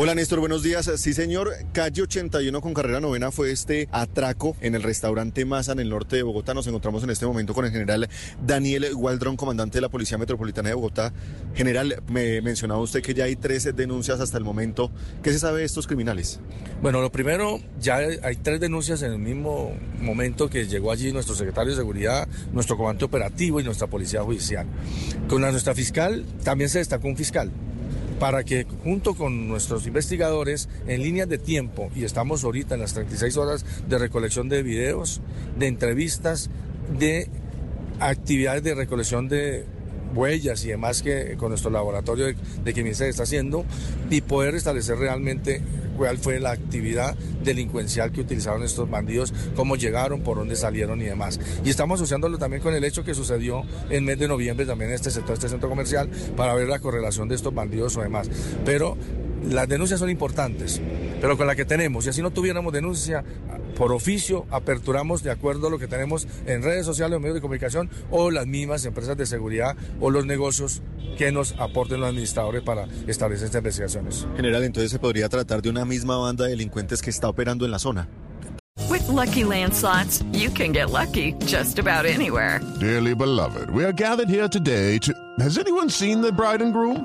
Hola Néstor, buenos días. Sí señor, calle 81 con carrera novena fue este atraco en el restaurante Maza en el norte de Bogotá. Nos encontramos en este momento con el general Daniel Waldron, comandante de la Policía Metropolitana de Bogotá. General, me mencionaba usted que ya hay 13 denuncias hasta el momento. ¿Qué se sabe de estos criminales? Bueno, lo primero, ya hay tres denuncias en el mismo momento que llegó allí nuestro secretario de Seguridad, nuestro comandante operativo y nuestra Policía Judicial. Con la, nuestra fiscal también se destacó un fiscal para que junto con nuestros investigadores en líneas de tiempo, y estamos ahorita en las 36 horas de recolección de videos, de entrevistas, de actividades de recolección de huellas y demás que con nuestro laboratorio de, de se está haciendo y poder establecer realmente cuál fue la actividad delincuencial que utilizaron estos bandidos, cómo llegaron, por dónde salieron y demás. Y estamos asociándolo también con el hecho que sucedió en mes de noviembre también en este sector, este centro comercial, para ver la correlación de estos bandidos o demás. Pero las denuncias son importantes, pero con la que tenemos, y así no tuviéramos denuncia, por oficio aperturamos de acuerdo a lo que tenemos en redes sociales o medios de comunicación o las mismas empresas de seguridad o los negocios que nos aporten los administradores para establecer estas investigaciones. General, entonces se podría tratar de una misma banda de delincuentes que está operando en la zona. With lucky landslots, you can get lucky just about anywhere. Dearly beloved, we are gathered here today to. Has anyone seen the bride and groom?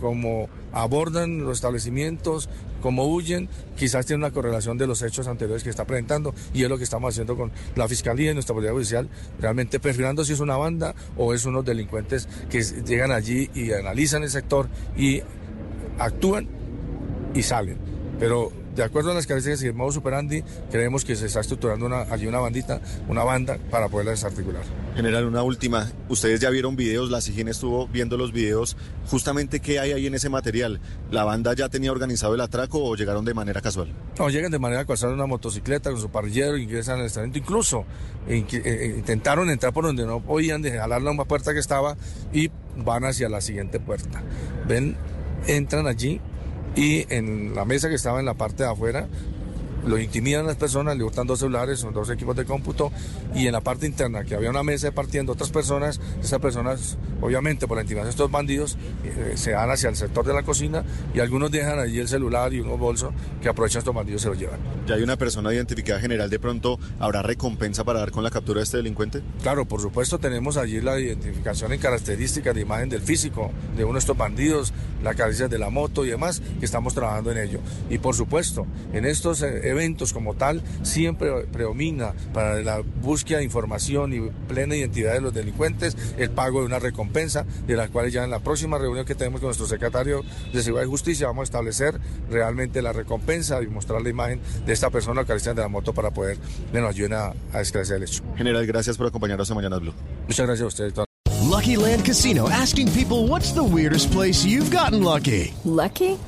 como abordan los establecimientos, como huyen, quizás tiene una correlación de los hechos anteriores que está presentando y es lo que estamos haciendo con la Fiscalía y nuestra Policía Judicial, realmente perfilando si es una banda o es unos delincuentes que llegan allí y analizan el sector y actúan y salen. Pero de acuerdo a las características y el modo superandi, creemos que se está estructurando una, allí una bandita, una banda para poderla desarticular. General, una última. Ustedes ya vieron videos, la SIGIN estuvo viendo los videos. Justamente, ¿qué hay ahí en ese material? ¿La banda ya tenía organizado el atraco o llegaron de manera casual? No, llegan de manera casual en una motocicleta con su parrillero, ingresan al establecimiento. Incluso eh, eh, intentaron entrar por donde no podían, de jalar la una puerta que estaba y van hacia la siguiente puerta. Ven, entran allí, y en la mesa que estaba en la parte de afuera lo intimidan las personas, le hurtan dos celulares, son dos equipos de cómputo, y en la parte interna, que había una mesa partiendo otras personas, esas personas, obviamente por la intimidación de estos bandidos, eh, se van hacia el sector de la cocina y algunos dejan allí el celular y unos bolsos que aprovechan estos bandidos y se los llevan. ¿Ya hay una persona identificada general de pronto? ¿Habrá recompensa para dar con la captura de este delincuente? Claro, por supuesto tenemos allí la identificación en características de imagen del físico de uno de estos bandidos, la caricia de la moto y demás, que estamos trabajando en ello. Y por supuesto, en estos eh, eventos como tal siempre predomina para la búsqueda de información y plena identidad de los delincuentes el pago de una recompensa, de la cual ya en la próxima reunión que tenemos con nuestro secretario de Seguridad y Justicia vamos a establecer realmente la recompensa y mostrar la imagen de esta persona que de la moto para poder que nos ayuden a, a esclarecer el hecho. General, gracias por acompañarnos Mañana Blue. Muchas gracias a ustedes. Lucky Land Casino asking people what's the weirdest place you've gotten lucky? Lucky?